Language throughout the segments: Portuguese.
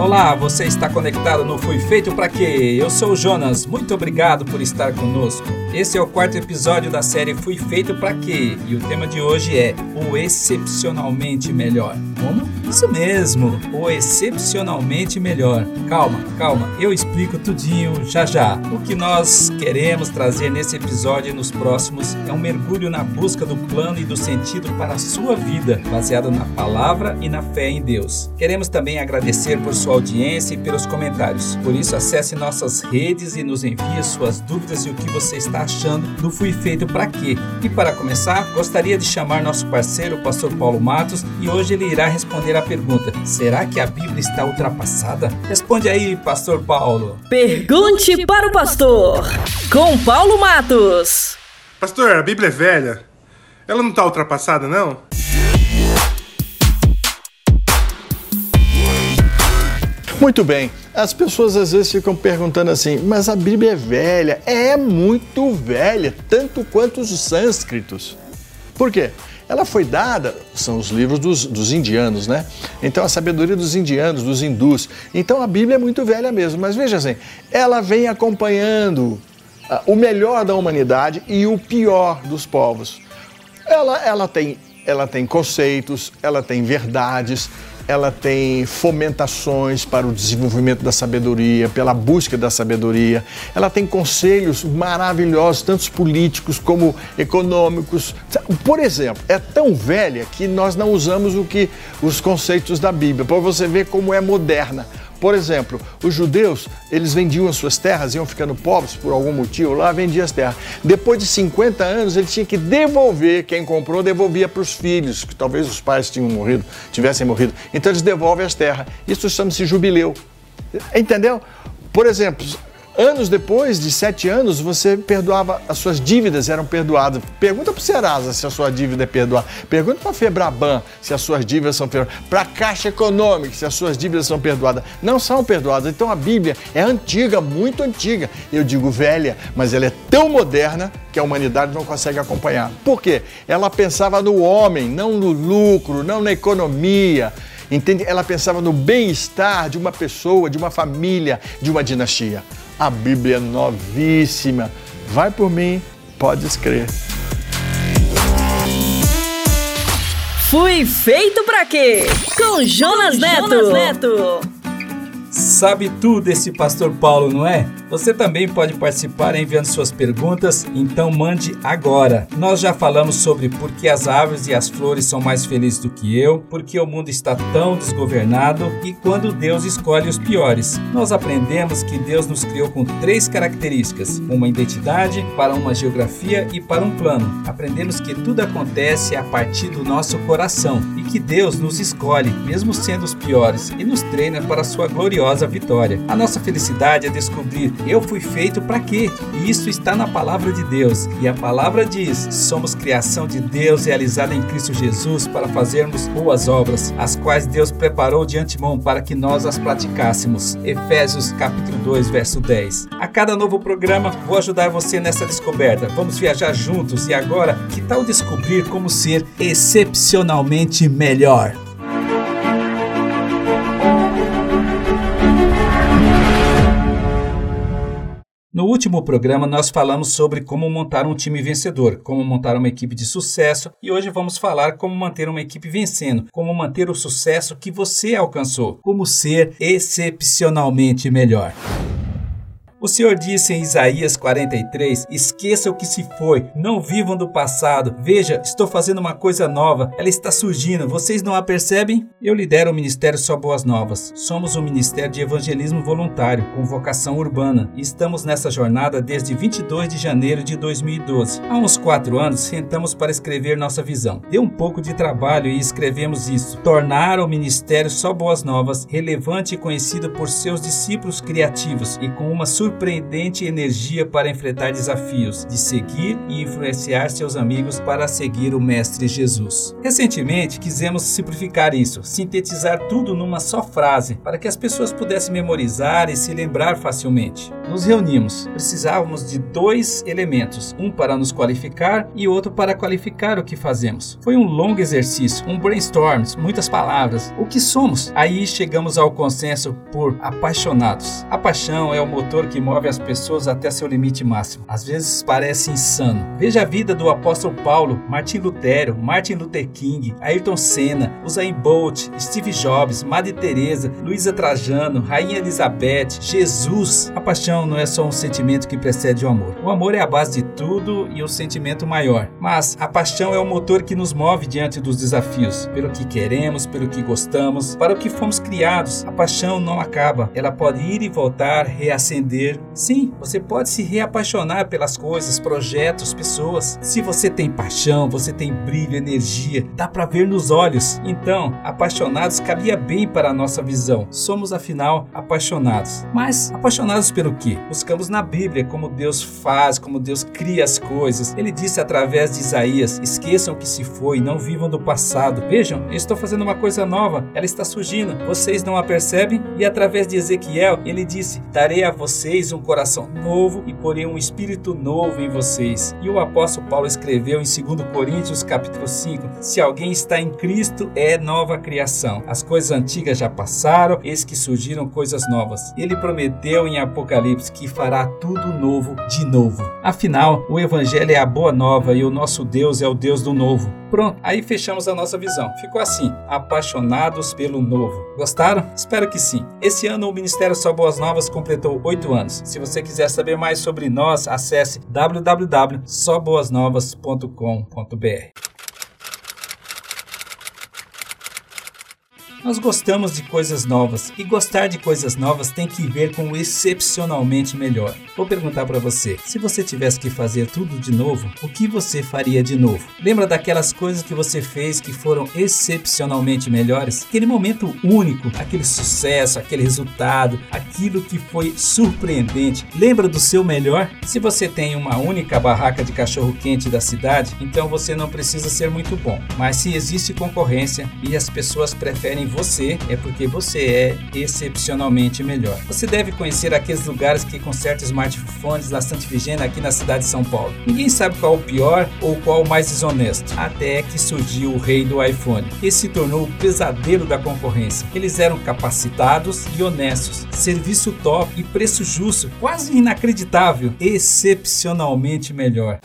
Olá, você está conectado no Fui Feito para Quê? Eu sou o Jonas, muito obrigado por estar conosco. Esse é o quarto episódio da série Fui Feito para Quê? E o tema de hoje é o excepcionalmente melhor. Como? Isso mesmo, o excepcionalmente melhor. Calma, calma, eu explico tudinho já já. O que nós queremos trazer nesse episódio e nos próximos é um mergulho na busca do plano e do sentido para a sua vida, baseado na palavra e na fé em Deus. Queremos também agradecer por sua sua audiência e pelos comentários. Por isso, acesse nossas redes e nos envie suas dúvidas e o que você está achando do Fui Feito para Quê. E para começar, gostaria de chamar nosso parceiro, o pastor Paulo Matos, e hoje ele irá responder a pergunta: será que a Bíblia está ultrapassada? Responde aí, pastor Paulo. Pergunte para o pastor, com Paulo Matos. Pastor, a Bíblia é velha. Ela não está ultrapassada, não? Muito bem. As pessoas às vezes ficam perguntando assim, mas a Bíblia é velha. É muito velha, tanto quanto os sânscritos. Por quê? Ela foi dada, são os livros dos, dos, indianos, né? Então a sabedoria dos indianos, dos hindus. Então a Bíblia é muito velha mesmo. Mas veja assim, ela vem acompanhando uh, o melhor da humanidade e o pior dos povos. Ela, ela, tem, ela tem conceitos, ela tem verdades, ela tem fomentações para o desenvolvimento da sabedoria, pela busca da sabedoria. Ela tem conselhos maravilhosos, tanto políticos como econômicos. Por exemplo, é tão velha que nós não usamos o que os conceitos da Bíblia, para você ver como é moderna. Por exemplo, os judeus, eles vendiam as suas terras, iam ficando pobres por algum motivo, lá vendiam as terras. Depois de 50 anos, ele tinha que devolver, quem comprou devolvia para os filhos, que talvez os pais tinham morrido, tivessem morrido. Então eles devolvem as terras. Isso chama-se jubileu. Entendeu? Por exemplo, Anos depois de sete anos, você perdoava, as suas dívidas eram perdoadas. Pergunta para o Serasa se a sua dívida é perdoada. Pergunta para a Febraban se as suas dívidas são perdoadas. Para a Caixa Econômica se as suas dívidas são perdoadas. Não são perdoadas. Então a Bíblia é antiga, muito antiga. Eu digo velha, mas ela é tão moderna que a humanidade não consegue acompanhar. Por quê? Ela pensava no homem, não no lucro, não na economia. Entende? Ela pensava no bem-estar de uma pessoa, de uma família, de uma dinastia. A Bíblia é novíssima. Vai por mim, podes crer. Fui feito para quê? Com Jonas, Com Neto. Jonas Neto. Sabe tudo esse pastor Paulo, não é? Você também pode participar enviando suas perguntas, então mande agora. Nós já falamos sobre por que as árvores e as flores são mais felizes do que eu, por que o mundo está tão desgovernado e quando Deus escolhe os piores. Nós aprendemos que Deus nos criou com três características: uma identidade, para uma geografia e para um plano. Aprendemos que tudo acontece a partir do nosso coração e que Deus nos escolhe, mesmo sendo os piores, e nos treina para a sua gloriosa vitória. A nossa felicidade é descobrir eu fui feito para quê? E isso está na palavra de Deus. E a palavra diz: somos criação de Deus realizada em Cristo Jesus para fazermos boas obras, as quais Deus preparou de antemão para que nós as praticássemos. Efésios capítulo 2, verso 10. A cada novo programa vou ajudar você nessa descoberta. Vamos viajar juntos e agora, que tal descobrir como ser excepcionalmente melhor? No último programa, nós falamos sobre como montar um time vencedor, como montar uma equipe de sucesso, e hoje vamos falar como manter uma equipe vencendo, como manter o sucesso que você alcançou, como ser excepcionalmente melhor. O Senhor disse em Isaías 43: Esqueça o que se foi, não vivam do passado. Veja, estou fazendo uma coisa nova, ela está surgindo, vocês não a percebem? Eu lidero o Ministério Só Boas Novas. Somos um ministério de evangelismo voluntário, com vocação urbana, e estamos nessa jornada desde 22 de janeiro de 2012. Há uns quatro anos, sentamos para escrever nossa visão. Deu um pouco de trabalho e escrevemos isso: tornar o Ministério Só Boas Novas relevante e conhecido por seus discípulos criativos e com uma surpresa surpreendente energia para enfrentar desafios, de seguir e influenciar seus amigos para seguir o Mestre Jesus. Recentemente, quisemos simplificar isso, sintetizar tudo numa só frase, para que as pessoas pudessem memorizar e se lembrar facilmente. Nos reunimos, precisávamos de dois elementos, um para nos qualificar e outro para qualificar o que fazemos. Foi um longo exercício, um brainstorm, muitas palavras. O que somos? Aí chegamos ao consenso por apaixonados. A paixão é o motor que move as pessoas até seu limite máximo. Às vezes parece insano. Veja a vida do apóstolo Paulo, Martin Lutero, Martin Luther King, Ayrton Senna, Usain Bolt, Steve Jobs, Madre Teresa, Luísa Trajano, Rainha Elizabeth, Jesus. A paixão não é só um sentimento que precede o amor. O amor é a base de tudo e o sentimento maior. Mas a paixão é o motor que nos move diante dos desafios, pelo que queremos, pelo que gostamos, para o que fomos criados. A paixão não acaba, ela pode ir e voltar, reacender. Sim, você pode se reapaixonar pelas coisas, projetos, pessoas. Se você tem paixão, você tem brilho, energia, dá para ver nos olhos. Então, apaixonados cabia bem para a nossa visão. Somos afinal apaixonados. Mas apaixonados pelo que? Buscamos na Bíblia como Deus faz, como Deus cria as coisas. Ele disse através de Isaías: esqueçam que se foi, não vivam do passado. Vejam, eu estou fazendo uma coisa nova, ela está surgindo. Vocês não a percebem? E através de Ezequiel, ele disse: darei a vocês um coração novo e porei um espírito novo em vocês. E o apóstolo Paulo escreveu em 2 Coríntios capítulo 5: se alguém está em Cristo, é nova criação. As coisas antigas já passaram, eis que surgiram coisas novas. Ele prometeu em Apocalipse que fará tudo novo de novo. Afinal, o Evangelho é a boa nova e o nosso Deus é o Deus do novo. Pronto, aí fechamos a nossa visão. Ficou assim: apaixonados pelo novo. Gostaram? Espero que sim. Esse ano o Ministério Só Boas Novas completou oito anos. Se você quiser saber mais sobre nós, acesse www.soboasnovas.com.br. Nós gostamos de coisas novas e gostar de coisas novas tem que ver com o excepcionalmente melhor. Vou perguntar para você: se você tivesse que fazer tudo de novo, o que você faria de novo? Lembra daquelas coisas que você fez que foram excepcionalmente melhores? Aquele momento único, aquele sucesso, aquele resultado, aquilo que foi surpreendente. Lembra do seu melhor? Se você tem uma única barraca de cachorro quente da cidade, então você não precisa ser muito bom. Mas se existe concorrência e as pessoas preferem você, é porque você é excepcionalmente melhor. Você deve conhecer aqueles lugares que consertam smartphones da Santa Vigena aqui na cidade de São Paulo. Ninguém sabe qual o pior ou qual o mais desonesto, até que surgiu o rei do iPhone. Esse se tornou o pesadelo da concorrência. Eles eram capacitados e honestos, serviço top e preço justo, quase inacreditável, excepcionalmente melhor.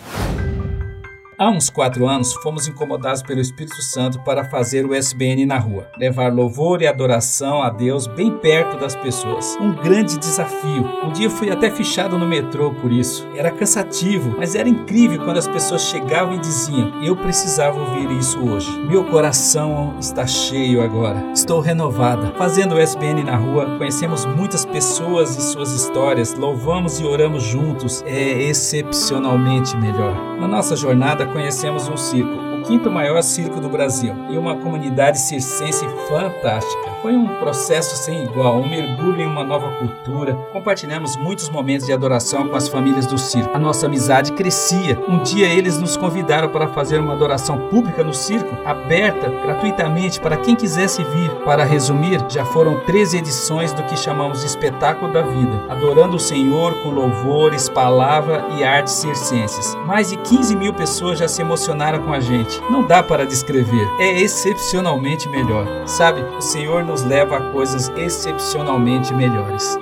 Há uns quatro anos, fomos incomodados pelo Espírito Santo para fazer o SBN na rua, levar louvor e adoração a Deus bem perto das pessoas. Um grande desafio. Um dia fui até fichado no metrô por isso. Era cansativo, mas era incrível quando as pessoas chegavam e diziam: Eu precisava ouvir isso hoje. Meu coração está cheio agora. Estou renovada. Fazendo o SBN na rua, conhecemos muitas pessoas e suas histórias, louvamos e oramos juntos. É excepcionalmente melhor. Na nossa jornada, conhecemos um circo, o quinto maior circo do Brasil, e uma comunidade circense fantástica. Foi um processo sem igual, um mergulho em uma nova cultura. Compartilhamos muitos momentos de adoração com as famílias do circo. A nossa amizade crescia. Um dia eles nos convidaram para fazer uma adoração pública no circo, aberta gratuitamente para quem quisesse vir. Para resumir, já foram 13 edições do que chamamos de Espetáculo da Vida, adorando o Senhor com louvores, palavra e artes circenses. Mais de 15 mil pessoas já se emocionaram com a gente. Não dá para descrever. É excepcionalmente melhor. Sabe, o Senhor nos leva a coisas excepcionalmente melhores.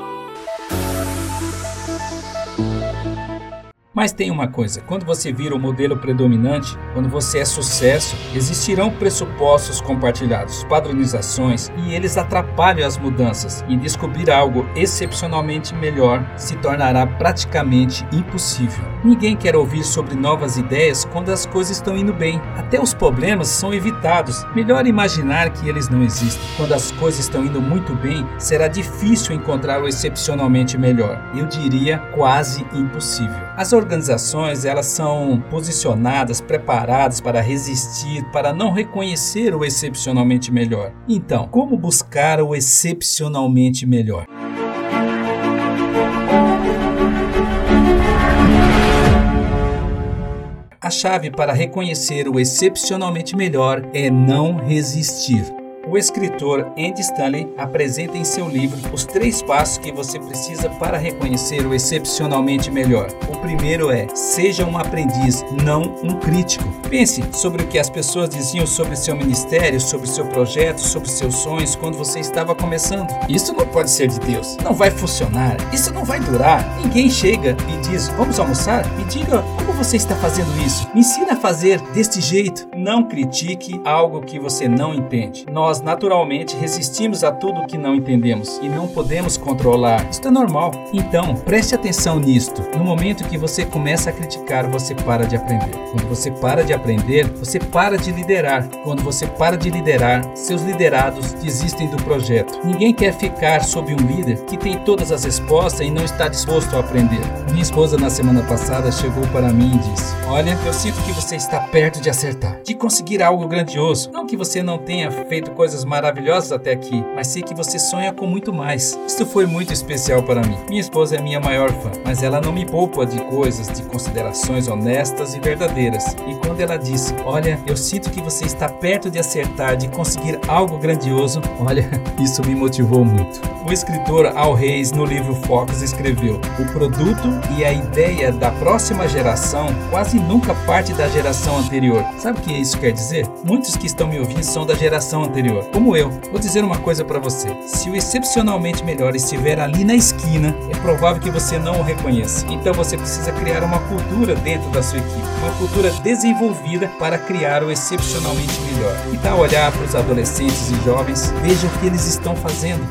Mas tem uma coisa: quando você vira o modelo predominante, quando você é sucesso, existirão pressupostos compartilhados, padronizações, e eles atrapalham as mudanças. E descobrir algo excepcionalmente melhor se tornará praticamente impossível. Ninguém quer ouvir sobre novas ideias quando as coisas estão indo bem. Até os problemas são evitados. Melhor imaginar que eles não existem. Quando as coisas estão indo muito bem, será difícil encontrar o excepcionalmente melhor. Eu diria quase impossível. As organizações elas são posicionadas, preparadas para resistir, para não reconhecer o excepcionalmente melhor. Então, como buscar o excepcionalmente melhor? A chave para reconhecer o excepcionalmente melhor é não resistir. O escritor Andy Stanley apresenta em seu livro os três passos que você precisa para reconhecer o excepcionalmente melhor. O primeiro é: seja um aprendiz, não um crítico. Pense sobre o que as pessoas diziam sobre seu ministério, sobre seu projeto, sobre seus sonhos quando você estava começando. Isso não pode ser de Deus. Não vai funcionar. Isso não vai durar. Ninguém chega e diz: Vamos almoçar? Me diga como você está fazendo isso. Me ensina a fazer deste jeito. Não critique algo que você não entende. Nós naturalmente resistimos a tudo que não entendemos e não podemos controlar. Isto é normal. Então, preste atenção nisto. No momento que você começa a criticar, você para de aprender. Quando você para de aprender, você para de liderar. Quando você para de liderar, seus liderados desistem do projeto. Ninguém quer ficar sob um líder que tem todas as respostas e não está disposto a aprender. Minha esposa, na semana passada, chegou para mim e disse: Olha, eu sinto que você está perto de acertar, de conseguir algo grandioso. Não que você não tenha feito coisas maravilhosas até aqui, mas sei que você sonha com muito mais. Isto foi muito especial para mim. Minha esposa é minha maior fã, mas ela não me poupa de coisas, de considerações honestas e verdadeiras. E quando ela disse: Olha, eu sinto que você está perto de acertar, de conseguir algo grandioso, olha, isso me motivou muito. O escritor Al Reis, no livro Fox, escreveu: O produto e a ideia da próxima geração quase nunca parte da geração anterior. Sabe o que isso quer dizer? Muitos que estão me ouvindo são da geração anterior, como eu. Vou dizer uma coisa para você: se o excepcionalmente melhor estiver ali na esquina, é provável que você não o reconheça. Então você precisa criar uma cultura dentro da sua equipe, uma cultura desenvolvida para criar o excepcionalmente melhor. E tal olhar para os adolescentes e jovens, veja o que eles estão fazendo.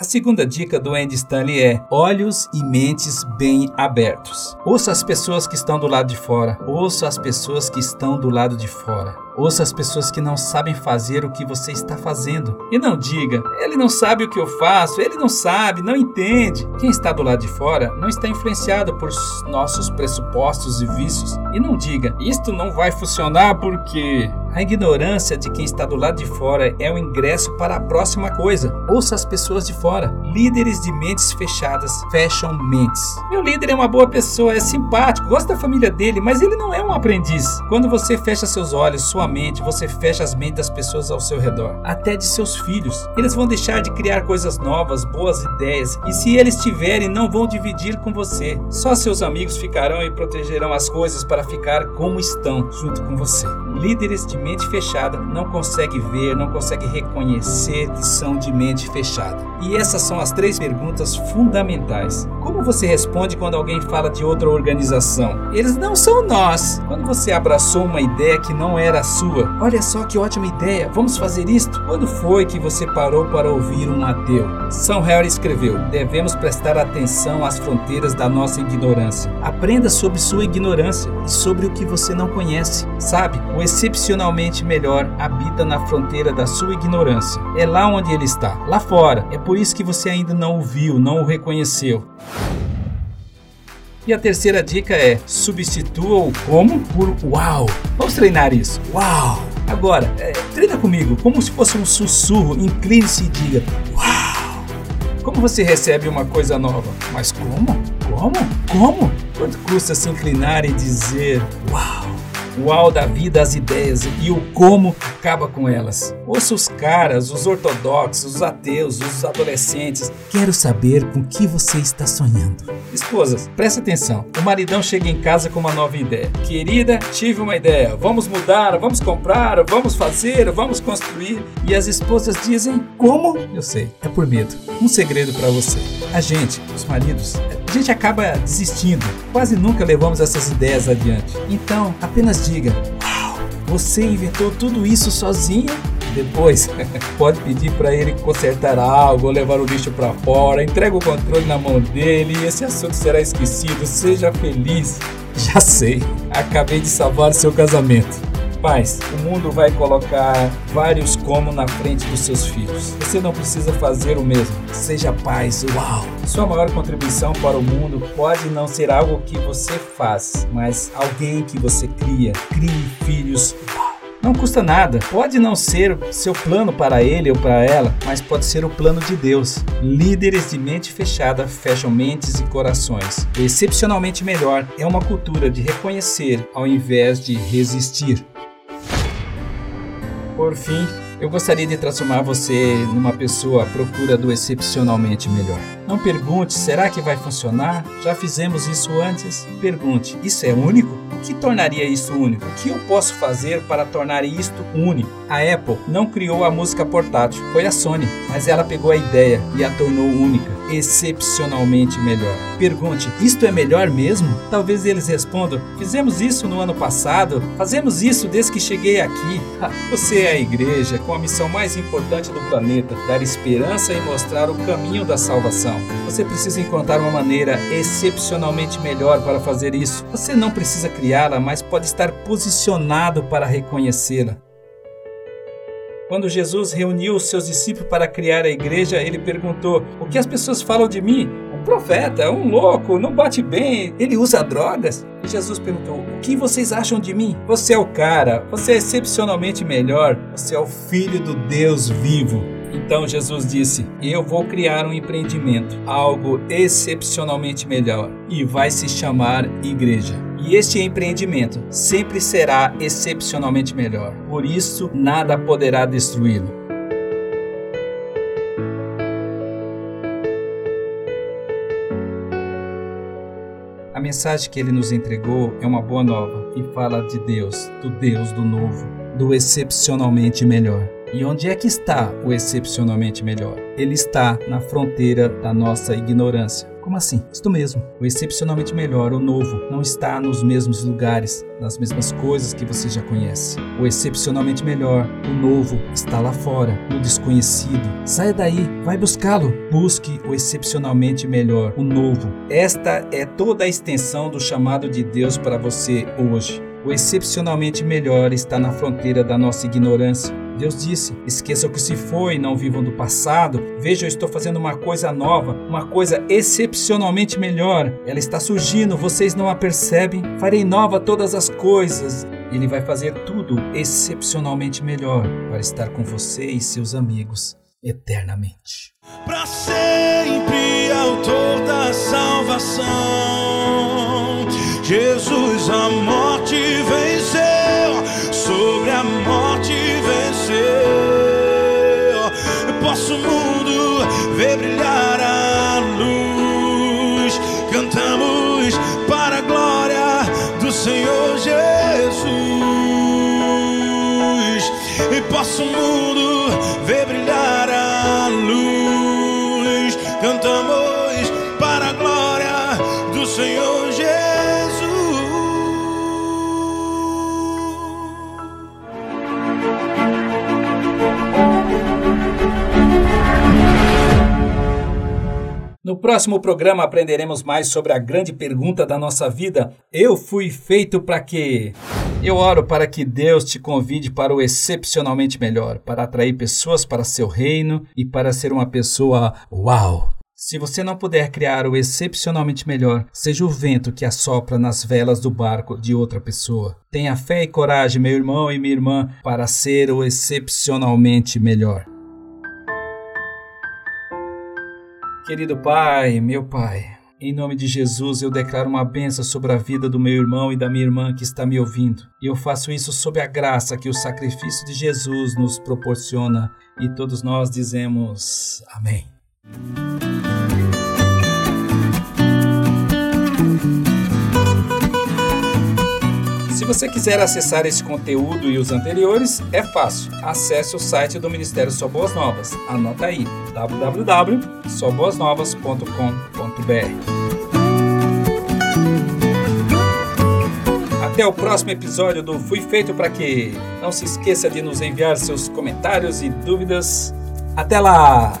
A segunda dica do Andy Stanley é olhos e mentes bem abertos. Ouça as pessoas que estão do lado de fora. Ouça as pessoas que estão do lado de fora. Ouça as pessoas que não sabem fazer o que você está fazendo. E não diga, ele não sabe o que eu faço, ele não sabe, não entende. Quem está do lado de fora não está influenciado por nossos pressupostos e vícios. E não diga, isto não vai funcionar porque a ignorância de quem está do lado de fora é o ingresso para a próxima coisa. Ouça as pessoas de fora. Líderes de mentes fechadas fecham mentes. Meu líder é uma boa pessoa, é simpático, gosta da família dele, mas ele não é um aprendiz. Quando você fecha seus olhos, sua mente, você fecha as mentes das pessoas ao seu redor, até de seus filhos. Eles vão deixar de criar coisas novas, boas ideias, e se eles tiverem, não vão dividir com você. Só seus amigos ficarão e protegerão as coisas para ficar como estão, junto com você. Líderes de mente fechada não conseguem ver, não conseguem reconhecer que são de mente fechada. E essas são as três perguntas fundamentais. Como você responde quando alguém fala de outra organização? Eles não são nós. Quando você abraçou uma ideia que não era sua, olha só que ótima ideia, vamos fazer isto? Quando foi que você parou para ouvir um ateu? São Harry escreveu: devemos prestar atenção às fronteiras da nossa ignorância. Aprenda sobre sua ignorância e sobre o que você não conhece. Sabe, o excepcionalmente melhor habita na fronteira da sua ignorância. É lá onde ele está, lá fora. É por isso que você ainda não o viu, não o reconheceu. E a terceira dica é: substitua o como por uau. Vamos treinar isso. Uau! Agora, é, treina comigo, como se fosse um sussurro. Incline-se e diga: Uau! Como você recebe uma coisa nova? Mas como? Como? Como? Quanto custa se inclinar e dizer: Uau! Uau da vida as ideias e o como acaba com elas. Ouça os caras, os ortodoxos, os ateus, os adolescentes. Quero saber com que você está sonhando. Esposas, presta atenção. O maridão chega em casa com uma nova ideia. Querida, tive uma ideia. Vamos mudar, vamos comprar, vamos fazer, vamos construir. E as esposas dizem: Como? Eu sei, é por medo. Um segredo para você. A gente, os maridos, a gente acaba desistindo. Quase nunca levamos essas ideias adiante. Então, apenas diga: Uau, você inventou tudo isso sozinho? Depois, pode pedir para ele consertar algo levar o lixo para fora. Entrega o controle na mão dele e esse assunto será esquecido. Seja feliz. Já sei, acabei de salvar seu casamento. Pais, o mundo vai colocar vários como na frente dos seus filhos. Você não precisa fazer o mesmo. Seja paz, uau! Sua maior contribuição para o mundo pode não ser algo que você faz, mas alguém que você cria. Crie filhos, uau! Não custa nada. Pode não ser seu plano para ele ou para ela, mas pode ser o plano de Deus. Líderes de mente fechada fecham mentes e corações. Excepcionalmente melhor é uma cultura de reconhecer ao invés de resistir. Por fim, eu gostaria de transformar você numa pessoa à procura do excepcionalmente melhor. Não pergunte, será que vai funcionar? Já fizemos isso antes? Pergunte, isso é único? O que tornaria isso único? O que eu posso fazer para tornar isto único? A Apple não criou a música portátil, foi a Sony, mas ela pegou a ideia e a tornou única, excepcionalmente melhor. Pergunte: isto é melhor mesmo? Talvez eles respondam: fizemos isso no ano passado, fazemos isso desde que cheguei aqui. Você é a igreja com a missão mais importante do planeta: dar esperança e mostrar o caminho da salvação. Você precisa encontrar uma maneira excepcionalmente melhor para fazer isso. Você não precisa criá-la, mas pode estar posicionado para reconhecê-la. Quando Jesus reuniu os seus discípulos para criar a igreja, ele perguntou: O que as pessoas falam de mim? Um profeta, um louco, não bate bem, ele usa drogas? E Jesus perguntou: O que vocês acham de mim? Você é o cara, você é excepcionalmente melhor, você é o filho do Deus vivo. Então Jesus disse: Eu vou criar um empreendimento, algo excepcionalmente melhor, e vai se chamar igreja. E este empreendimento sempre será excepcionalmente melhor. Por isso, nada poderá destruí-lo. A mensagem que ele nos entregou é uma boa nova e fala de Deus, do Deus do novo, do excepcionalmente melhor. E onde é que está o excepcionalmente melhor? Ele está na fronteira da nossa ignorância. Como assim? Isto mesmo. O excepcionalmente melhor, o novo, não está nos mesmos lugares, nas mesmas coisas que você já conhece. O excepcionalmente melhor, o novo, está lá fora, no desconhecido. Saia daí, vai buscá-lo. Busque o excepcionalmente melhor, o novo. Esta é toda a extensão do chamado de Deus para você hoje. O excepcionalmente melhor está na fronteira da nossa ignorância. Deus disse: Esqueça o que se foi, não vivam do passado. Veja, eu estou fazendo uma coisa nova, uma coisa excepcionalmente melhor. Ela está surgindo, vocês não a percebem. Farei nova todas as coisas. Ele vai fazer tudo excepcionalmente melhor para estar com você e seus amigos eternamente. Para sempre, autor da salvação, Jesus, a mundo ver brilhar a luz. Cantamos para a glória do Senhor Jesus. E posso o mundo ver brilhar No próximo programa aprenderemos mais sobre a grande pergunta da nossa vida: Eu fui feito para quê? Eu oro para que Deus te convide para o excepcionalmente melhor, para atrair pessoas para seu reino e para ser uma pessoa uau. Se você não puder criar o excepcionalmente melhor, seja o vento que assopra nas velas do barco de outra pessoa. Tenha fé e coragem, meu irmão e minha irmã, para ser o excepcionalmente melhor. Querido Pai, meu Pai, em nome de Jesus eu declaro uma benção sobre a vida do meu irmão e da minha irmã que está me ouvindo. E eu faço isso sob a graça que o sacrifício de Jesus nos proporciona. E todos nós dizemos Amém. Você quiser acessar esse conteúdo e os anteriores, é fácil. Acesse o site do Ministério Só Boas Novas. Anota aí: www.soboasnovas.com.br. Até o próximo episódio do Fui Feito para Quê? Não se esqueça de nos enviar seus comentários e dúvidas. Até lá!